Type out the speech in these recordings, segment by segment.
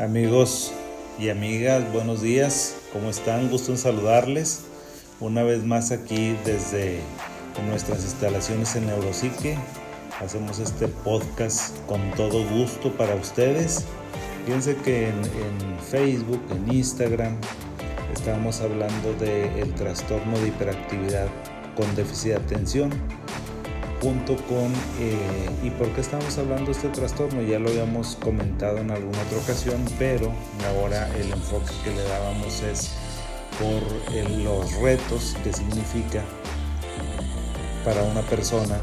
Amigos y amigas, buenos días. ¿Cómo están? Gusto en saludarles. Una vez más aquí desde nuestras instalaciones en Neuropsique. Hacemos este podcast con todo gusto para ustedes. Fíjense que en, Facebook, en Instagram, estábamos hablando del trastorno de hiperactividad con déficit de atención junto con eh, y por qué estamos hablando de este trastorno ya lo habíamos comentado en alguna otra ocasión pero ahora el enfoque que le dábamos es por los retos que significa para una persona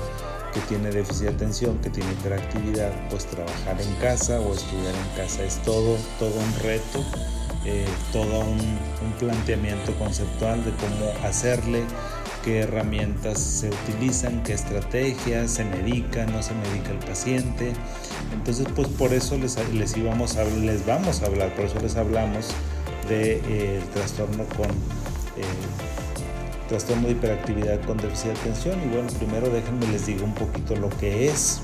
que tiene déficit de atención, que tiene hiperactividad, pues trabajar en casa o estudiar en casa. Es todo, todo un reto, eh, todo un, un planteamiento conceptual de cómo hacerle qué herramientas se utilizan, qué estrategias, se medica, no se medica el paciente. Entonces, pues por eso les, les, íbamos a, les vamos a hablar, por eso les hablamos del de, eh, trastorno con eh, trastorno de hiperactividad con déficit de atención. Y bueno, primero déjenme les digo un poquito lo que es,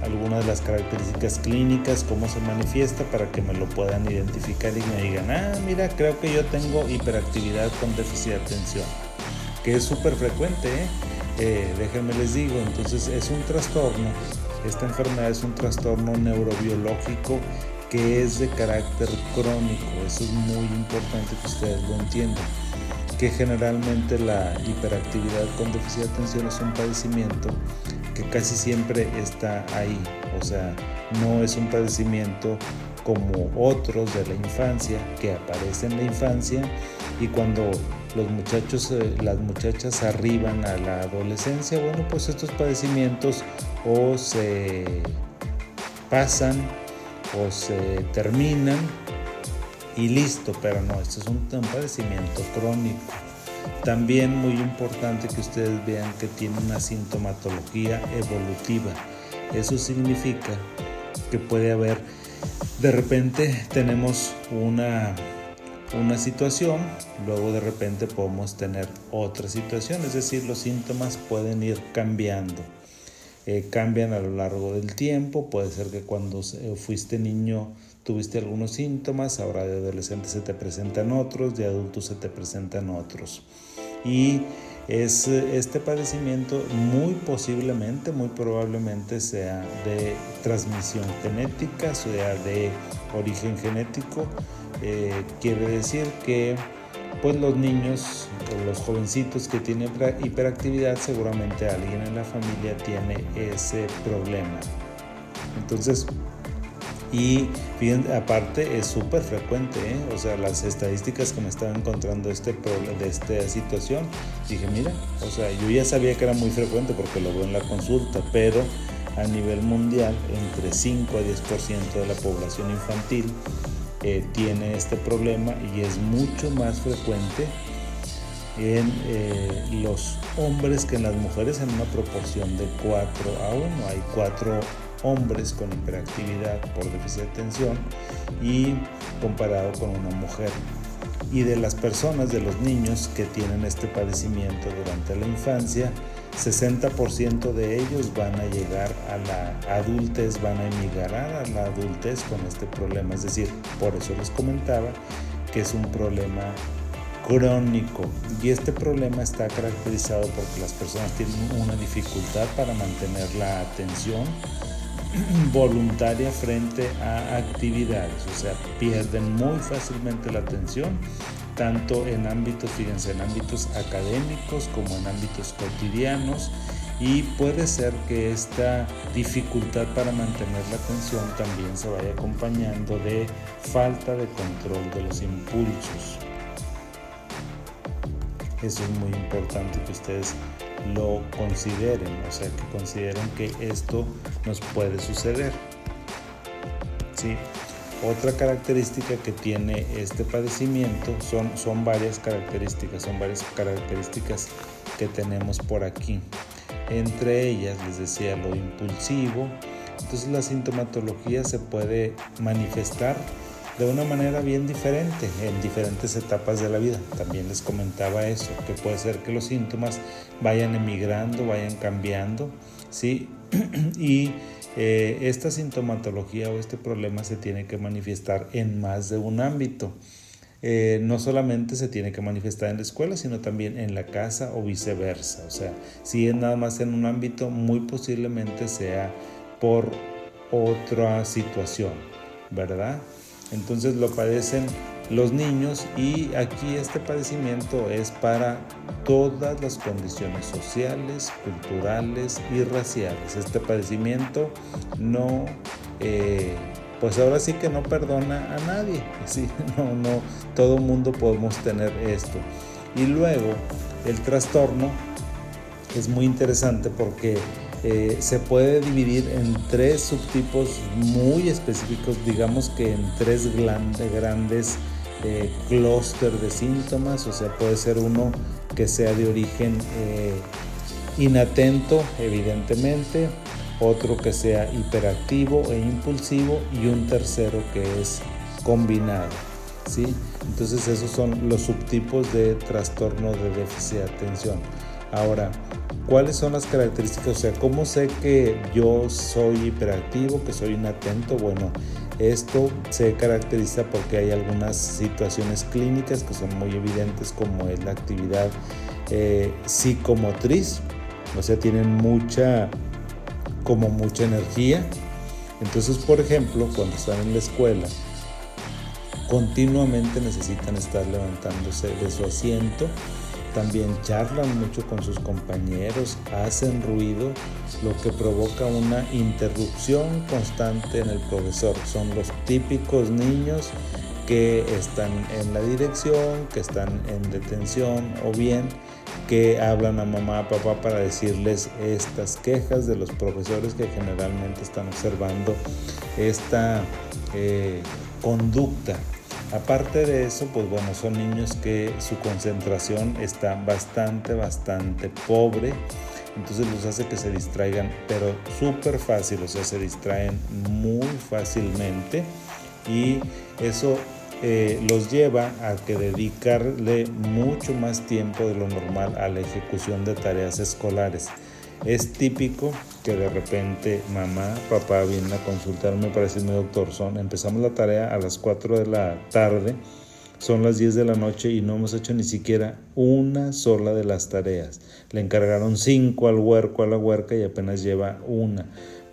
algunas de las características clínicas, cómo se manifiesta para que me lo puedan identificar y me digan, ah, mira, creo que yo tengo hiperactividad con déficit de atención que es súper frecuente, ¿eh? ¿eh? déjenme les digo, entonces es un trastorno, esta enfermedad es un trastorno neurobiológico que es de carácter crónico, eso es muy importante que ustedes lo entiendan, que generalmente la hiperactividad con déficit de atención es un padecimiento que casi siempre está ahí, o sea, no es un padecimiento como otros de la infancia que aparecen en la infancia y cuando los muchachos, eh, las muchachas arriban a la adolescencia, bueno, pues estos padecimientos o se pasan o se terminan y listo, pero no, esto es un, un padecimiento crónico. También muy importante que ustedes vean que tiene una sintomatología evolutiva. Eso significa que puede haber, de repente tenemos una una situación, luego de repente podemos tener otra situación, es decir, los síntomas pueden ir cambiando. Eh, cambian a lo largo del tiempo, puede ser que cuando fuiste niño tuviste algunos síntomas, ahora de adolescente se te presentan otros, de adulto se te presentan otros. Y es este padecimiento muy posiblemente, muy probablemente sea de transmisión genética, sea de origen genético eh, quiere decir que pues los niños o los jovencitos que tienen hiperactividad seguramente alguien en la familia tiene ese problema entonces y aparte es súper frecuente, ¿eh? o sea, las estadísticas que me estaba encontrando este de esta situación, dije, mira, o sea, yo ya sabía que era muy frecuente porque lo veo en la consulta, pero a nivel mundial, entre 5 a 10% de la población infantil eh, tiene este problema y es mucho más frecuente en eh, los hombres que en las mujeres en una proporción de 4 a 1. Hay 4 hombres con hiperactividad por déficit de atención y comparado con una mujer. Y de las personas, de los niños que tienen este padecimiento durante la infancia, 60% de ellos van a llegar a la adultez, van a emigrar a la adultez con este problema. Es decir, por eso les comentaba que es un problema crónico y este problema está caracterizado porque las personas tienen una dificultad para mantener la atención voluntaria frente a actividades, o sea, pierden muy fácilmente la atención tanto en ámbitos, fíjense, en ámbitos académicos como en ámbitos cotidianos y puede ser que esta dificultad para mantener la atención también se vaya acompañando de falta de control de los impulsos. Eso es muy importante que ustedes lo consideren, o sea, que consideren que esto nos puede suceder. ¿Sí? Otra característica que tiene este padecimiento son, son varias características, son varias características que tenemos por aquí. Entre ellas, les decía, lo impulsivo. Entonces la sintomatología se puede manifestar de una manera bien diferente en diferentes etapas de la vida. También les comentaba eso, que puede ser que los síntomas vayan emigrando, vayan cambiando, ¿sí? y eh, esta sintomatología o este problema se tiene que manifestar en más de un ámbito. Eh, no solamente se tiene que manifestar en la escuela, sino también en la casa o viceversa. O sea, si es nada más en un ámbito, muy posiblemente sea por otra situación, ¿verdad? Entonces lo padecen los niños y aquí este padecimiento es para todas las condiciones sociales, culturales y raciales. Este padecimiento no, eh, pues ahora sí que no perdona a nadie. ¿sí? No, no, todo mundo podemos tener esto. Y luego el trastorno es muy interesante porque eh, se puede dividir en tres subtipos muy específicos, digamos que en tres grandes eh, clúster de síntomas, o sea, puede ser uno que sea de origen eh, inatento, evidentemente, otro que sea hiperactivo e impulsivo y un tercero que es combinado. ¿sí? Entonces esos son los subtipos de trastorno de déficit de atención. Ahora, ¿cuáles son las características? O sea, ¿cómo sé que yo soy hiperactivo, que soy inatento? Bueno, esto se caracteriza porque hay algunas situaciones clínicas que son muy evidentes como es la actividad eh, psicomotriz, o sea, tienen mucha, como mucha energía. Entonces, por ejemplo, cuando están en la escuela, continuamente necesitan estar levantándose de su asiento también charlan mucho con sus compañeros, hacen ruido, lo que provoca una interrupción constante en el profesor. Son los típicos niños que están en la dirección, que están en detención o bien que hablan a mamá, papá para decirles estas quejas de los profesores que generalmente están observando esta eh, conducta Aparte de eso, pues bueno, son niños que su concentración está bastante, bastante pobre. Entonces los hace que se distraigan, pero súper fácil, o sea, se distraen muy fácilmente. Y eso eh, los lleva a que dedicarle mucho más tiempo de lo normal a la ejecución de tareas escolares. Es típico que de repente mamá, papá vienen a consultarme para decirme, doctor, son, empezamos la tarea a las 4 de la tarde, son las 10 de la noche y no hemos hecho ni siquiera una sola de las tareas. Le encargaron cinco al huerco, a la huerca y apenas lleva una,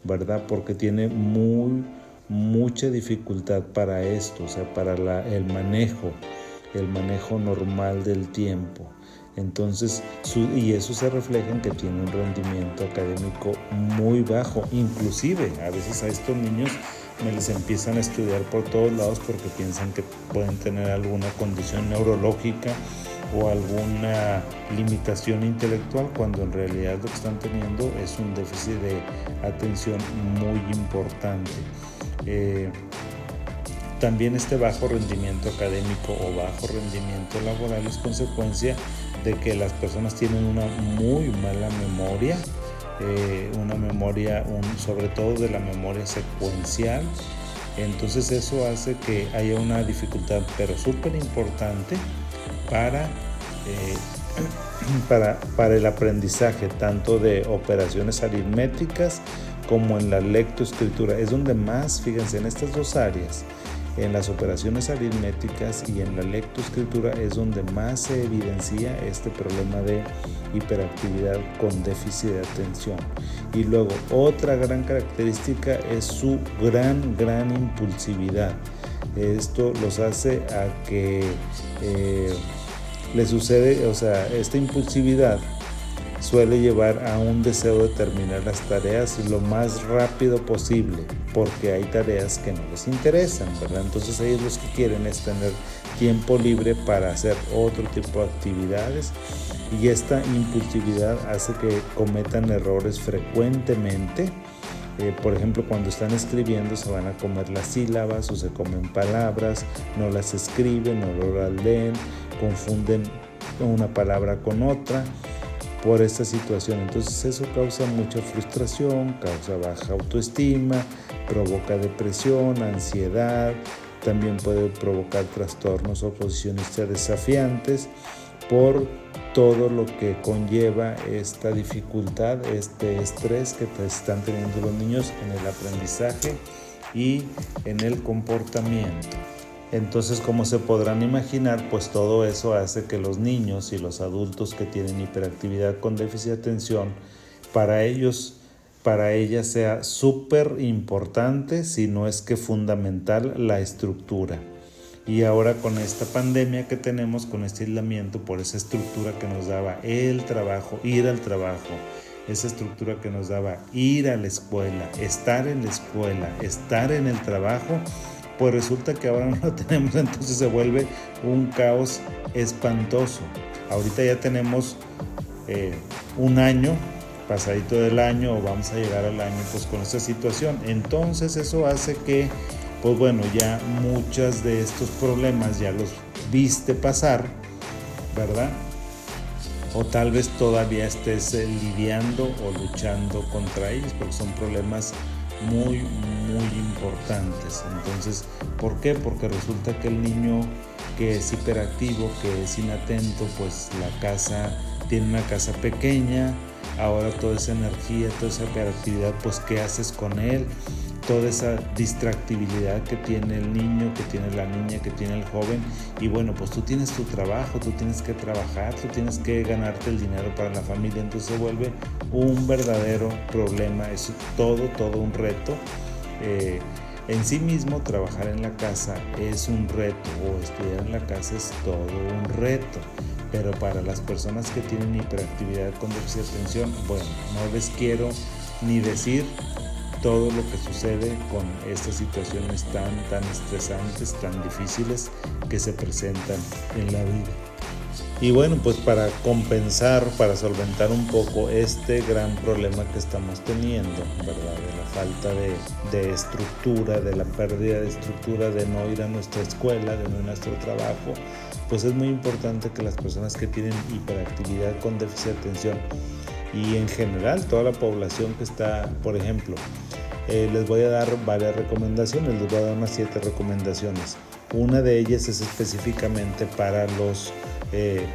¿verdad? Porque tiene muy, mucha dificultad para esto, o sea, para el manejo, el manejo normal del tiempo. Entonces, y eso se refleja en que tiene un rendimiento académico muy bajo. Inclusive, a veces a estos niños me les empiezan a estudiar por todos lados porque piensan que pueden tener alguna condición neurológica o alguna limitación intelectual cuando en realidad lo que están teniendo es un déficit de atención muy importante. Eh, también este bajo rendimiento académico o bajo rendimiento laboral es consecuencia de que las personas tienen una muy mala memoria, eh, una memoria, sobre todo de la memoria secuencial. Entonces eso hace que haya una dificultad, pero súper importante para, eh, para, para el aprendizaje, tanto de operaciones aritméticas como en la lectoescritura. Es donde más, fíjense, en estas dos áreas, en las operaciones aritméticas y en la lectoescritura es donde más se evidencia este problema de hiperactividad con déficit de atención. Y luego otra gran característica es su gran, gran impulsividad. Esto los hace a que eh, le sucede, o sea, esta impulsividad suele llevar a un deseo de terminar las tareas lo más rápido posible, porque hay tareas que no les interesan, ¿verdad? Entonces ellos los que quieren es tener tiempo libre para hacer otro tipo de actividades y esta impulsividad hace que cometan errores frecuentemente. Eh, por ejemplo, cuando están escribiendo se van a comer las sílabas o se comen palabras, no las escriben, no las leen, confunden una palabra con otra por esta situación. Entonces eso causa mucha frustración, causa baja autoestima, provoca depresión, ansiedad, también puede provocar trastornos oposicionistas desafiantes por todo lo que conlleva esta dificultad, este estrés que están teniendo los niños en el aprendizaje y en el comportamiento. Entonces, como se podrán imaginar, pues todo eso hace que los niños y los adultos que tienen hiperactividad con déficit de atención, para ellos, para ellas sea súper importante, si no es que fundamental, la estructura. Y ahora con esta pandemia que tenemos, con este aislamiento, por esa estructura que nos daba el trabajo, ir al trabajo, esa estructura que nos daba ir a la escuela, estar en la escuela, estar en el trabajo, pues resulta que ahora no lo tenemos, entonces se vuelve un caos espantoso. Ahorita ya tenemos eh, un año, pasadito del año, o vamos a llegar al año, pues con esta situación. Entonces eso hace que pues bueno, ya muchos de estos problemas ya los viste pasar, ¿verdad? O tal vez todavía estés eh, lidiando o luchando contra ellos, porque son problemas muy, muy importantes. Entonces, ¿por qué? Porque resulta que el niño que es hiperactivo, que es inatento, pues la casa tiene una casa pequeña, ahora toda esa energía, toda esa hiperactividad, pues ¿qué haces con él? Toda esa distractibilidad que tiene el niño, que tiene la niña, que tiene el joven. Y bueno, pues tú tienes tu trabajo, tú tienes que trabajar, tú tienes que ganarte el dinero para la familia. Entonces se vuelve un verdadero problema, es todo, todo un reto. Eh, en sí mismo trabajar en la casa es un reto o estudiar en la casa es todo un reto. Pero para las personas que tienen hiperactividad con déficit de atención, bueno, no les quiero ni decir todo lo que sucede con estas situaciones tan, tan estresantes, tan difíciles que se presentan en la vida. Y bueno, pues para compensar, para solventar un poco este gran problema que estamos teniendo, ¿verdad? De la falta de, de, estructura, de la pérdida de estructura, de no ir a nuestra escuela, de no ir a nuestro trabajo, pues es muy importante que las personas que tienen hiperactividad con déficit de atención y en general toda la población que está, por ejemplo, eh, les voy a dar varias recomendaciones, les voy a dar unas siete recomendaciones. Una de ellas es específicamente para los eh,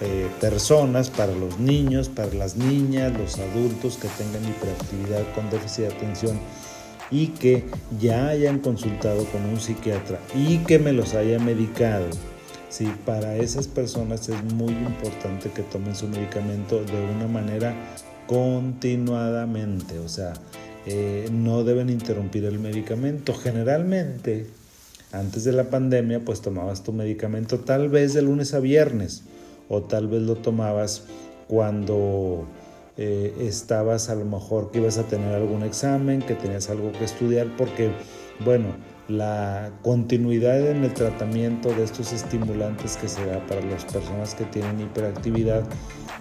eh, personas, para los niños, para las niñas, los adultos que tengan hiperactividad con déficit de atención y que ya hayan consultado con un psiquiatra y que me los haya medicado. Sí, para esas personas es muy importante que tomen su medicamento de una manera continuadamente, o sea, eh, no deben interrumpir el medicamento. Generalmente, antes de la pandemia, pues tomabas tu medicamento tal vez de lunes a viernes o tal vez lo tomabas cuando eh, estabas a lo mejor que ibas a tener algún examen, que tenías algo que estudiar, porque, bueno, la continuidad en el tratamiento de estos estimulantes que se da para las personas que tienen hiperactividad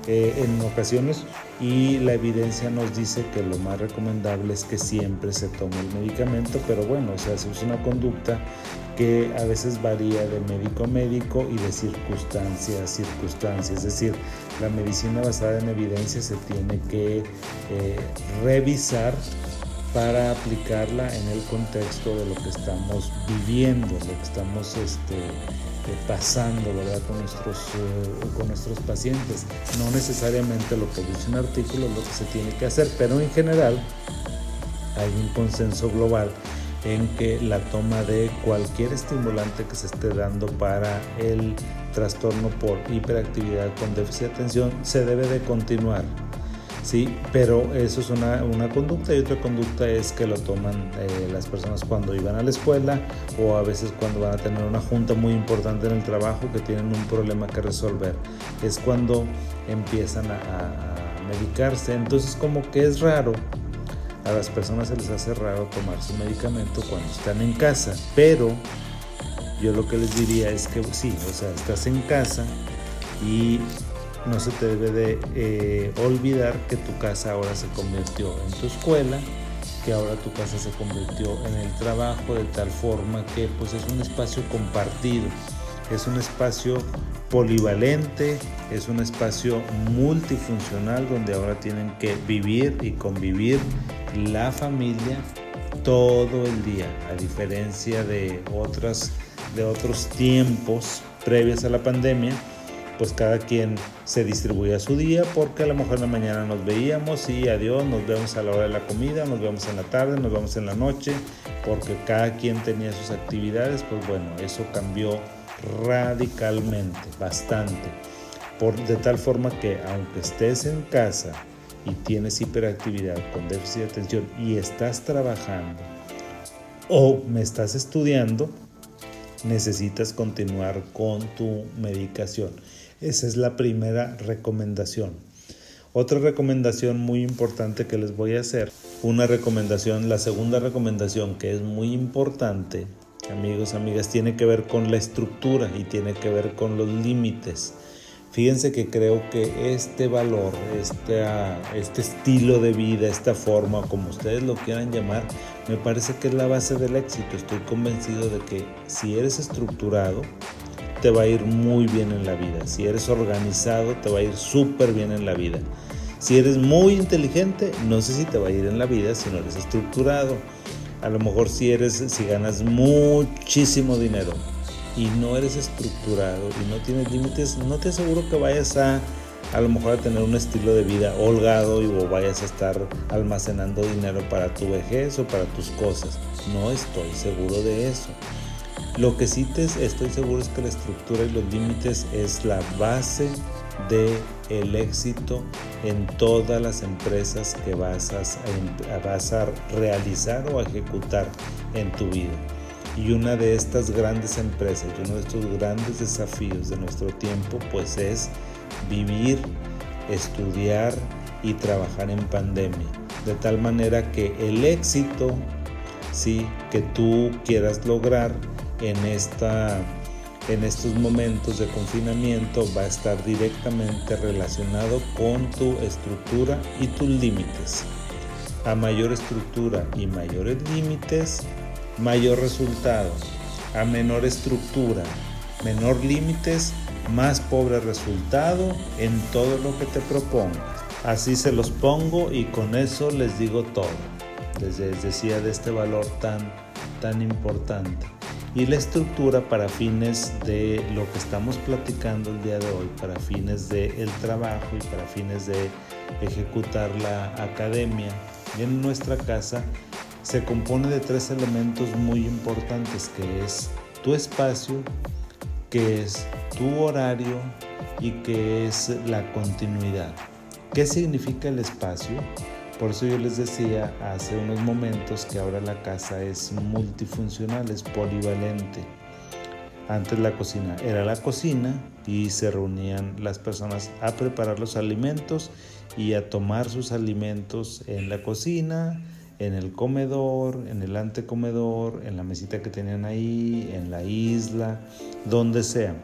eh, en ocasiones y la evidencia nos dice que lo más recomendable es que siempre se tome el medicamento, pero bueno, o sea, es una conducta que a veces varía de médico a médico y de circunstancia a circunstancia. Es decir, la medicina basada en evidencia se tiene que eh, revisar para aplicarla en el contexto de lo que estamos viviendo, lo que estamos este, eh, pasando ¿verdad? Con, nuestros, eh, con nuestros pacientes. No necesariamente lo que dice un artículo es lo que se tiene que hacer, pero en general hay un consenso global en que la toma de cualquier estimulante que se esté dando para el trastorno por hiperactividad con déficit de atención se debe de continuar Sí, pero eso es una, una, conducta y otra conducta es que lo toman eh, las personas cuando iban a la escuela o a veces cuando van a tener una junta muy importante en el trabajo que tienen un problema que resolver. Es cuando empiezan a, a medicarse. Entonces como que es raro, a las personas se les hace raro tomar su medicamento cuando están en casa, pero yo lo que les diría es que sí, o sea, estás en casa y no se te debe de eh, olvidar que tu casa ahora se convirtió en tu escuela, que ahora tu casa se convirtió en el trabajo de tal forma que pues es un espacio compartido, es un espacio polivalente, es un espacio multifuncional donde ahora tienen que vivir y convivir la familia todo el día, a diferencia de otras de otros tiempos previos a la pandemia pues cada quien se distribuía su día porque a lo mejor en la mañana nos veíamos y adiós, nos vemos a la hora de la comida, nos vemos en la tarde, nos vemos en la noche, porque cada quien tenía sus actividades, pues bueno, eso cambió radicalmente, bastante. Por, de tal forma que aunque estés en casa y tienes hiperactividad con déficit de atención y estás trabajando o me estás estudiando, necesitas continuar con tu medicación. Esa es la primera recomendación. Otra recomendación muy importante que les voy a hacer, una recomendación, la segunda recomendación que es muy importante, amigos, amigas, tiene que ver con la estructura y tiene que ver con los límites. Fíjense que creo que este valor, este, este estilo de vida, esta forma, como ustedes lo quieran llamar, me parece que es la base del éxito. Estoy convencido de que si eres estructurado, te va a ir muy bien en la vida. Si eres organizado, te va a ir súper bien en la vida. Si eres muy inteligente, no sé si te va a ir en la vida si no eres estructurado. A lo mejor si eres, si ganas muchísimo dinero, y no eres estructurado y no tienes límites, no te aseguro que vayas a a lo mejor a tener un estilo de vida holgado y o vayas a estar almacenando dinero para tu vejez o para tus cosas. No estoy seguro de eso. Lo que sí te estoy seguro es que la estructura y los límites es la base de el éxito en todas las empresas que vas a, vas a realizar o a ejecutar en tu vida. Y una de estas grandes empresas y uno de estos grandes desafíos de nuestro tiempo pues es vivir, estudiar y trabajar en pandemia. De tal manera que el éxito sí, que tú quieras lograr en, esta, en estos momentos de confinamiento va a estar directamente relacionado con tu estructura y tus límites. A mayor estructura y mayores límites, mayor resultado. A menor estructura, menor límites, más pobre resultado en todo lo que te propongas. Así se los pongo y con eso les digo todo. Les decía de este valor tan, tan importante. Y la estructura para fines de lo que estamos platicando el día de hoy, para fines del el trabajo y para fines de ejecutar la academia en nuestra casa, se compone de tres elementos muy importantes que es tu espacio, que es tu horario y que es la continuidad. ¿Qué significa el espacio? Por eso yo les decía hace unos momentos que ahora la casa es multifuncional, es polivalente. Antes la cocina era la cocina y se reunían las personas a preparar los alimentos y a tomar sus alimentos en la cocina, en el comedor, en el antecomedor, en la mesita que tenían ahí, en la isla, donde sea,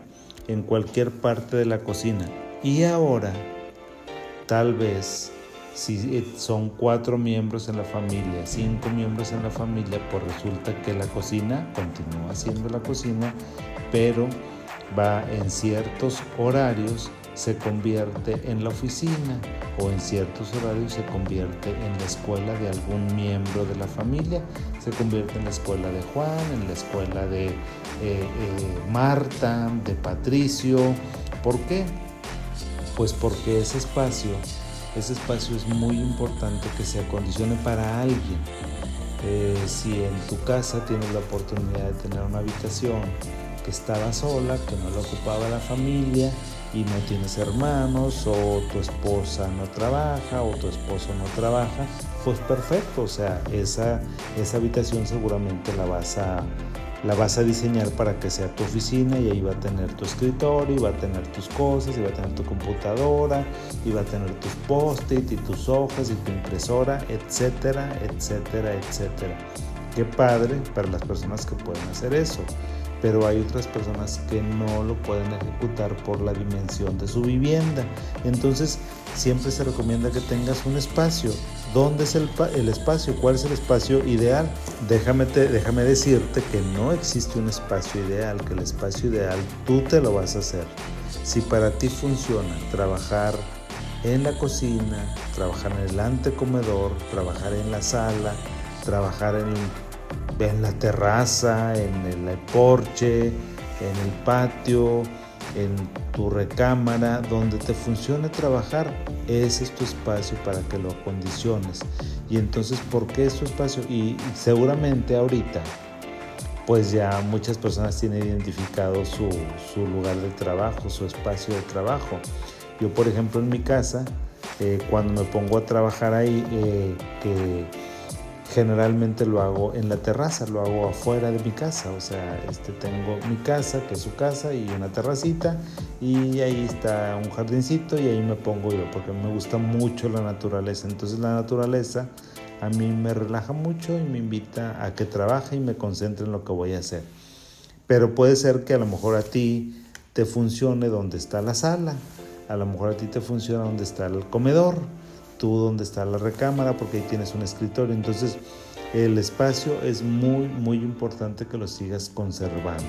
en cualquier parte de la cocina. Y ahora, tal vez, si son cuatro miembros en la familia, cinco miembros en la familia, pues resulta que la cocina continúa siendo la cocina, pero va en ciertos horarios se convierte en la oficina o en ciertos horarios se convierte en la escuela de algún miembro de la familia, se convierte en la escuela de Juan, en la escuela de eh, eh, Marta, de Patricio. ¿Por qué? Pues porque ese espacio, ese espacio es muy importante que se acondicione para alguien. Eh, si en tu casa tienes la oportunidad de tener una habitación que estaba sola, que no la ocupaba la familia, y no tienes hermanos o tu esposa no trabaja o tu esposo no trabaja, pues perfecto, o sea, esa, esa habitación seguramente la vas a la vas a diseñar para que sea tu oficina y ahí va a tener tu escritorio, y va a tener tus cosas, y va a tener tu computadora, y va a tener tus post-it y tus hojas y tu impresora, etcétera, etcétera, etcétera. Qué padre para las personas que pueden hacer eso pero hay otras personas que no lo pueden ejecutar por la dimensión de su vivienda. Entonces, siempre se recomienda que tengas un espacio. ¿Dónde es el, espacio? ¿Cuál es el espacio ideal? Déjame, déjame decirte que no existe un espacio ideal, que el espacio ideal tú te lo vas a hacer. Si para ti funciona trabajar en la cocina, trabajar en el antecomedor, trabajar en la sala, trabajar en en la terraza, en el porche, en el patio, en tu recámara, donde te funcione trabajar, ese es tu espacio para que lo acondiciones. Y entonces, ¿por qué es tu espacio? Y seguramente ahorita, pues ya muchas personas tienen identificado su, lugar de trabajo, su espacio de trabajo. Yo, por ejemplo, en mi casa, eh, cuando me pongo a trabajar ahí, eh, que generalmente lo hago en la terraza, lo hago afuera de mi casa, o sea, este, tengo mi casa, que es su casa, y una terracita, y ahí está un jardincito, y ahí me pongo yo, porque me gusta mucho la naturaleza. Entonces la naturaleza a mí me relaja mucho y me invita a que trabaje y me concentre en lo que voy a hacer. Pero puede ser que a lo mejor a ti te funcione donde está la sala, a lo mejor a ti te funciona donde está el comedor, tú donde está la recámara, porque ahí tienes un escritorio. Entonces, el espacio es muy, muy importante que lo sigas conservando.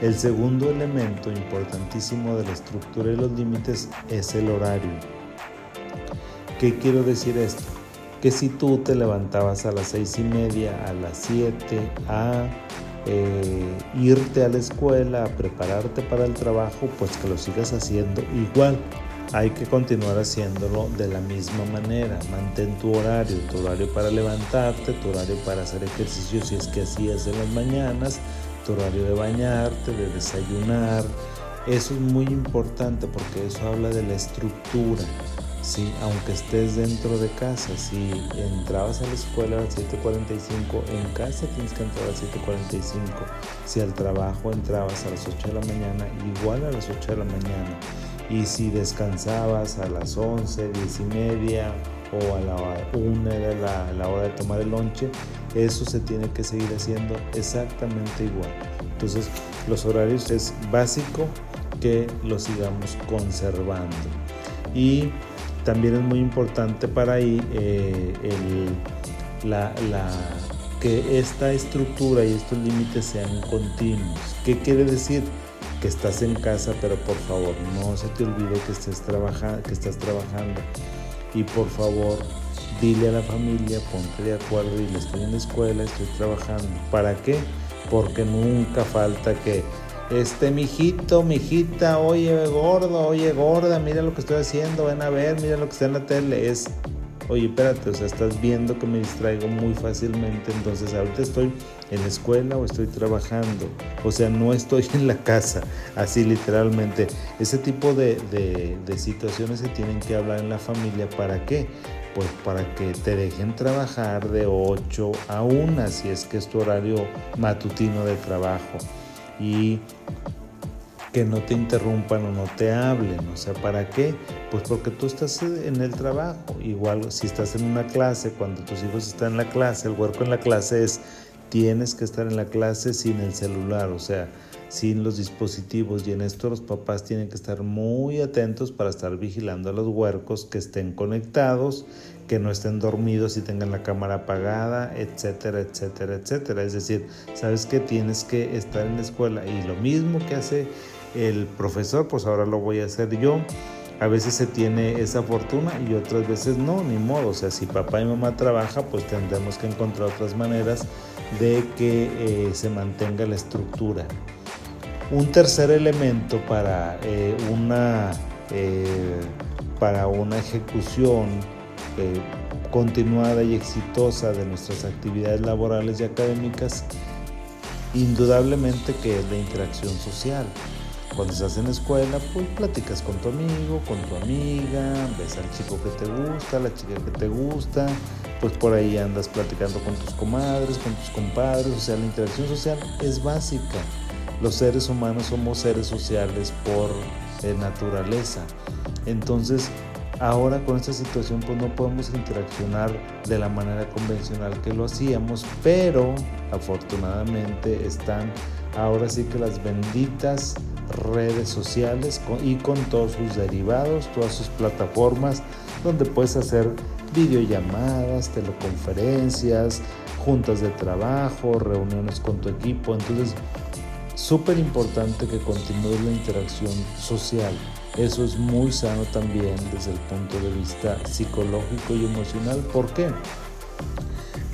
El segundo elemento importantísimo de la estructura y los límites es el horario. ¿Qué quiero decir esto? Que si tú te levantabas a las seis y media, a las siete, a eh, irte a la escuela, a prepararte para el trabajo, pues que lo sigas haciendo igual hay que continuar haciéndolo de la misma manera. Mantén tu horario, tu horario para levantarte, tu horario para hacer ejercicio si es que hacías en las mañanas, tu horario de bañarte, de desayunar. Eso es muy importante porque eso habla de la estructura. Sí, aunque estés dentro de casa, si entrabas a la escuela a las 7.45, en casa tienes que entrar a las 7.45. Si al trabajo entrabas a las 8 de la mañana, igual a las 8 de la mañana y si descansabas a las 11, 10 y media o a la 1 era la, hora de tomar el lonche, eso se tiene que seguir haciendo exactamente igual. Entonces, los horarios es básico que los sigamos conservando. Y también es muy importante para ahí eh, la, que esta estructura y estos límites sean continuos. ¿Qué quiere decir? Que estás en casa, pero por favor no se te olvide que, estés trabaja, que estás trabajando. Y por favor, dile a la familia, ponte de acuerdo y le estoy en la escuela, estoy trabajando. ¿Para qué? Porque nunca falta que este mijito, mijita, oye gordo, oye gorda, mira lo que estoy haciendo, ven a ver, mira lo que está en la tele. Es oye, espérate, o sea, estás viendo que me distraigo muy fácilmente, entonces ahorita estoy en la escuela o estoy trabajando, o sea, no estoy en la casa, así literalmente. Ese tipo de, de situaciones se tienen que hablar en la familia, ¿para qué? Pues para que te dejen trabajar de 8 a 1, si es que es tu horario matutino de trabajo. Y que no te interrumpan o no te hablen. O sea, ¿para qué? Pues porque tú estás en el trabajo. Igual si estás en una clase, cuando tus hijos están en la clase, el huerco en la clase es, tienes que estar en la clase sin el celular, o sea, sin los dispositivos. Y en esto los papás tienen que estar muy atentos para estar vigilando a los huercos que estén conectados, que no estén dormidos y tengan la cámara apagada, etcétera, etcétera, etcétera. Es decir, sabes que tienes que estar en la escuela y lo mismo que hace el profesor, pues ahora lo voy a hacer yo. A veces se tiene esa fortuna y otras veces no, ni modo. O sea, si papá y mamá trabajan, pues tendremos que encontrar otras maneras de que eh, se mantenga la estructura. Un tercer elemento para, eh, una, eh, para una ejecución continuada y exitosa de nuestras actividades laborales y académicas, indudablemente que es la interacción social. Cuando estás en la escuela, pues platicas con tu amigo, con tu amiga, ves al chico que te gusta, la chica que te gusta, pues por ahí andas platicando con tus comadres, con tus compadres, o sea, la interacción social es básica. Los seres humanos somos seres sociales por eh, naturaleza. Entonces, ahora con esta situación pues no podemos interaccionar de la manera convencional que lo hacíamos, pero afortunadamente están ahora sí que las benditas redes sociales y con todos sus derivados, todas sus plataformas donde puedes hacer videollamadas, teleconferencias, juntas de trabajo, reuniones con tu equipo. Entonces, súper importante que continúe la interacción social. Eso es muy sano también desde el punto de vista psicológico y emocional. ¿Por qué?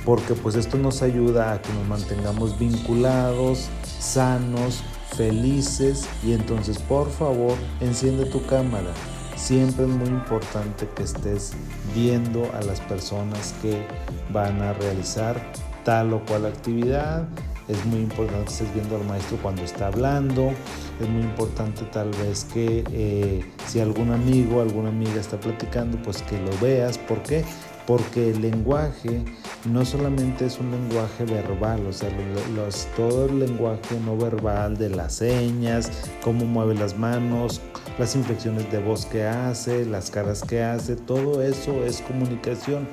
Porque pues esto nos ayuda a que nos mantengamos vinculados, sanos, felices y entonces por favor enciende tu cámara. Siempre es muy importante que estés viendo a las personas que van a realizar tal o cual actividad. Es muy importante que estés viendo al maestro cuando está hablando. Es muy importante tal vez que eh, si algún amigo, alguna amiga está platicando, pues que lo veas. ¿Por qué? Porque el lenguaje no solamente es un lenguaje verbal, o sea, los, todo el lenguaje no verbal de las señas, cómo mueve las manos, las inflexiones de voz que hace, las caras que hace, todo eso es comunicación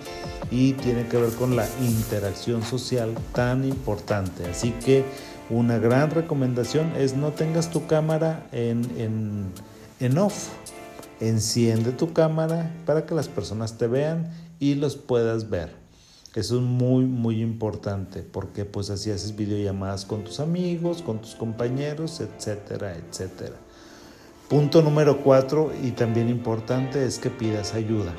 y tiene que ver con la interacción social tan importante. Así que una gran recomendación es no tengas tu cámara en, en, en off. Enciende tu cámara para que las personas te vean y los puedas ver. Eso es muy, muy importante porque pues así haces videollamadas con tus amigos, con tus compañeros, etcétera, etcétera. Punto número cuatro y también importante es que pidas ayuda.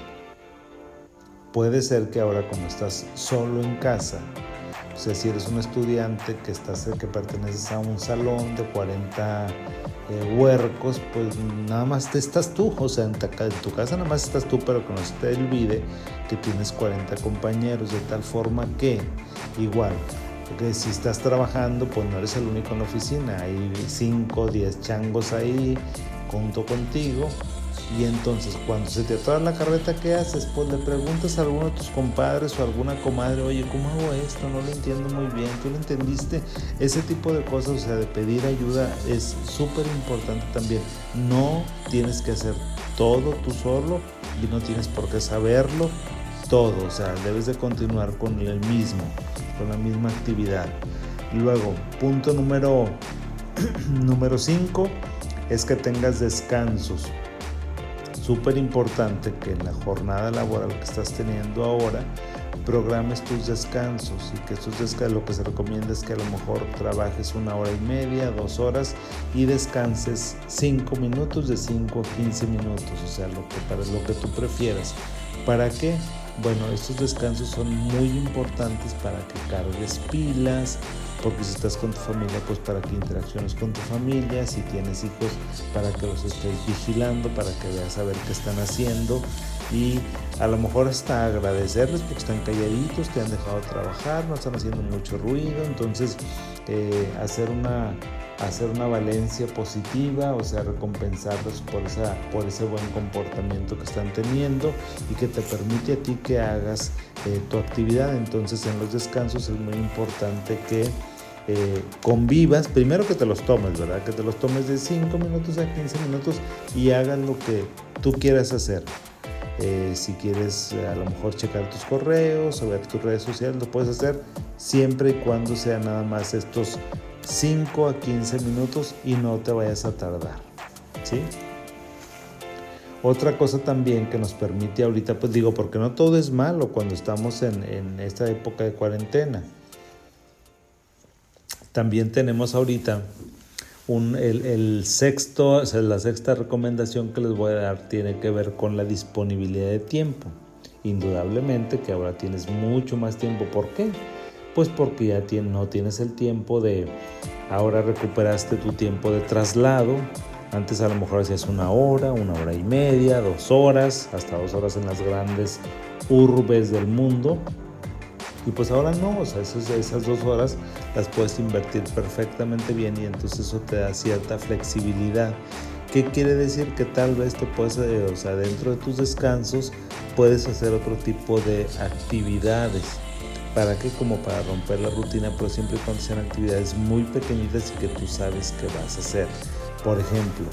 Puede ser que ahora como estás solo en casa, o sea, si eres un estudiante que, estás, que perteneces a un salón de 40 huercos, pues nada más te estás tú, o sea, en, tu casa nada más estás tú, pero que no se te olvide que tienes 40 compañeros, de tal forma que igual, porque si estás trabajando, pues no eres el único en la oficina, hay 5 o 10 changos ahí junto contigo y entonces cuando se te atora la carreta, ¿qué haces? Pues le preguntas a alguno de tus compadres o a alguna comadre, oye, ¿cómo hago esto? No lo entiendo muy bien. ¿Tú lo entendiste? Ese tipo de cosas, o sea, de pedir ayuda es súper importante también. No tienes que hacer todo tú solo y no tienes por qué saberlo todo. O sea, debes de continuar con el mismo, con la misma actividad. Luego, punto número 5 es que tengas descansos súper importante que en la jornada laboral que estás teniendo ahora programes tus descansos y que estos descansos lo que se recomienda es que a lo mejor trabajes una hora y media, dos horas y descanses cinco minutos de 5 a 15 minutos, o sea, lo que, para lo que tú prefieras. ¿Para qué? Bueno, estos descansos son muy importantes para que cargues pilas, porque si estás con tu familia, pues para que interacciones con tu familia, si tienes hijos, para que los estés vigilando, para que veas a ver qué están haciendo y a lo mejor hasta agradecerles porque están calladitos, te han dejado trabajar, no están haciendo mucho ruido, entonces eh, hacer una hacer una valencia positiva, o sea, recompensarlos por, esa, por ese buen comportamiento que están teniendo y que te permite a ti que hagas eh, tu actividad. Entonces en los descansos es muy importante que eh, convivas, primero que te los tomes, ¿verdad? Que te los tomes de 5 minutos a 15 minutos y hagas lo que tú quieras hacer. Eh, si quieres a lo mejor checar tus correos o ver tus redes sociales, lo puedes hacer siempre y cuando sea nada más estos 5 a 15 minutos y no te vayas a tardar. ¿Sí? Otra cosa también que nos permite ahorita, pues digo, porque no todo es malo cuando estamos en esta época de cuarentena. También tenemos ahorita el, sexto, la sexta recomendación que les voy a dar tiene que ver con la disponibilidad de tiempo. Indudablemente que ahora tienes mucho más tiempo. ¿Por qué? Pues porque ya no tienes el tiempo de, ahora recuperaste tu tiempo de traslado. Antes a lo mejor hacías una hora, una hora y media, dos horas, hasta dos horas en las grandes urbes del mundo. Y pues ahora no, o sea, esas dos horas las puedes invertir perfectamente bien y entonces eso te da cierta flexibilidad. ¿Qué quiere decir? Que tal vez te puedes, eh, o sea, dentro de tus descansos puedes hacer otro tipo de actividades. ¿Para qué? Como para romper la rutina, pero siempre cuando sean actividades muy pequeñitas y que tú sabes que vas a hacer. Por ejemplo,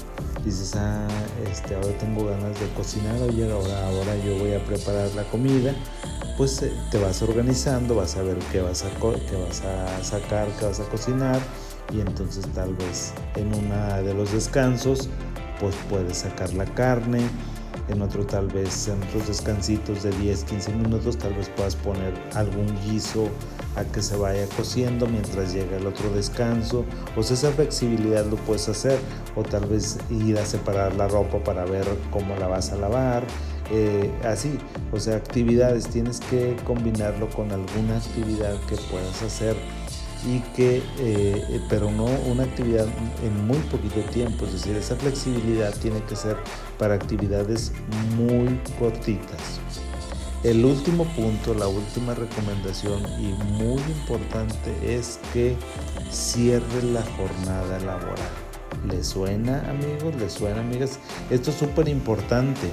dices, ah, este, ahora tengo ganas de cocinar, oye, ahora, ahora yo voy a preparar la comida pues eh, te vas organizando, vas a ver qué vas a, qué vas a sacar, qué vas a cocinar y entonces tal vez en una de los descansos pues puedes sacar la carne, en otro tal vez en otros descansitos de 10, 15 minutos tal vez puedas poner algún guiso a que se vaya cociendo mientras llega el otro descanso. O sea, esa flexibilidad lo puedes hacer o tal vez ir a separar la ropa para ver cómo la vas a lavar eh, así, o sea, actividades, tienes que combinarlo con alguna actividad que puedas hacer y que, eh, pero no una actividad en muy poquito tiempo, es decir, esa flexibilidad tiene que ser para actividades muy cortitas. El último punto, la última recomendación y muy importante es que cierre la jornada laboral. ¿Le suena amigos? ¿Le suena amigas? Esto es súper importante.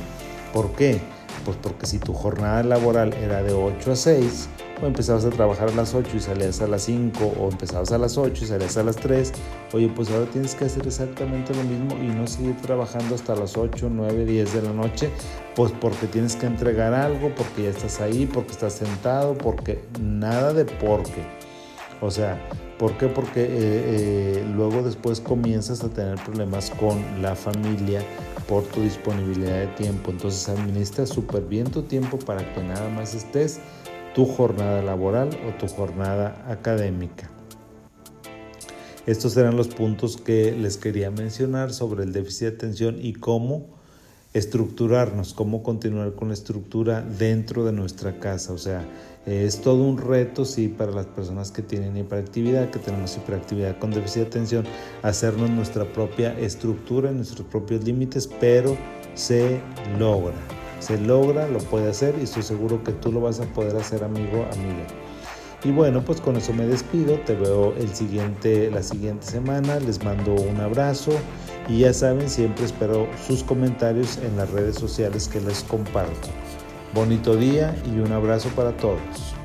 ¿Por qué? Pues porque si tu jornada laboral era de 8 a 6, o empezabas a trabajar a las 8 y salías a las 5, o empezabas a las 8 y salías a las 3, oye, pues ahora tienes que hacer exactamente lo mismo y no seguir trabajando hasta las 8, 9, 10 de la noche, pues porque tienes que entregar algo, porque ya estás ahí, porque estás sentado, porque nada de porque. O sea, ¿por qué? Porque eh, eh, luego después comienzas a tener problemas con la familia por tu disponibilidad de tiempo. Entonces administra súper bien tu tiempo para que nada más estés tu jornada laboral o tu jornada académica. Estos eran los puntos que les quería mencionar sobre el déficit de atención y cómo estructurarnos, cómo continuar con la estructura dentro de nuestra casa. O sea, es todo un reto, sí, para las personas que tienen hiperactividad, que tenemos hiperactividad con déficit de atención, hacernos nuestra propia estructura, nuestros propios límites, pero se logra. Se logra, lo puede hacer y estoy seguro que tú lo vas a poder hacer, amigo, amiga. Y bueno, pues con eso me despido. Te veo el siguiente, la siguiente semana. Les mando un abrazo. Y ya saben, siempre espero sus comentarios en las redes sociales que les comparto. Bonito día y un abrazo para todos.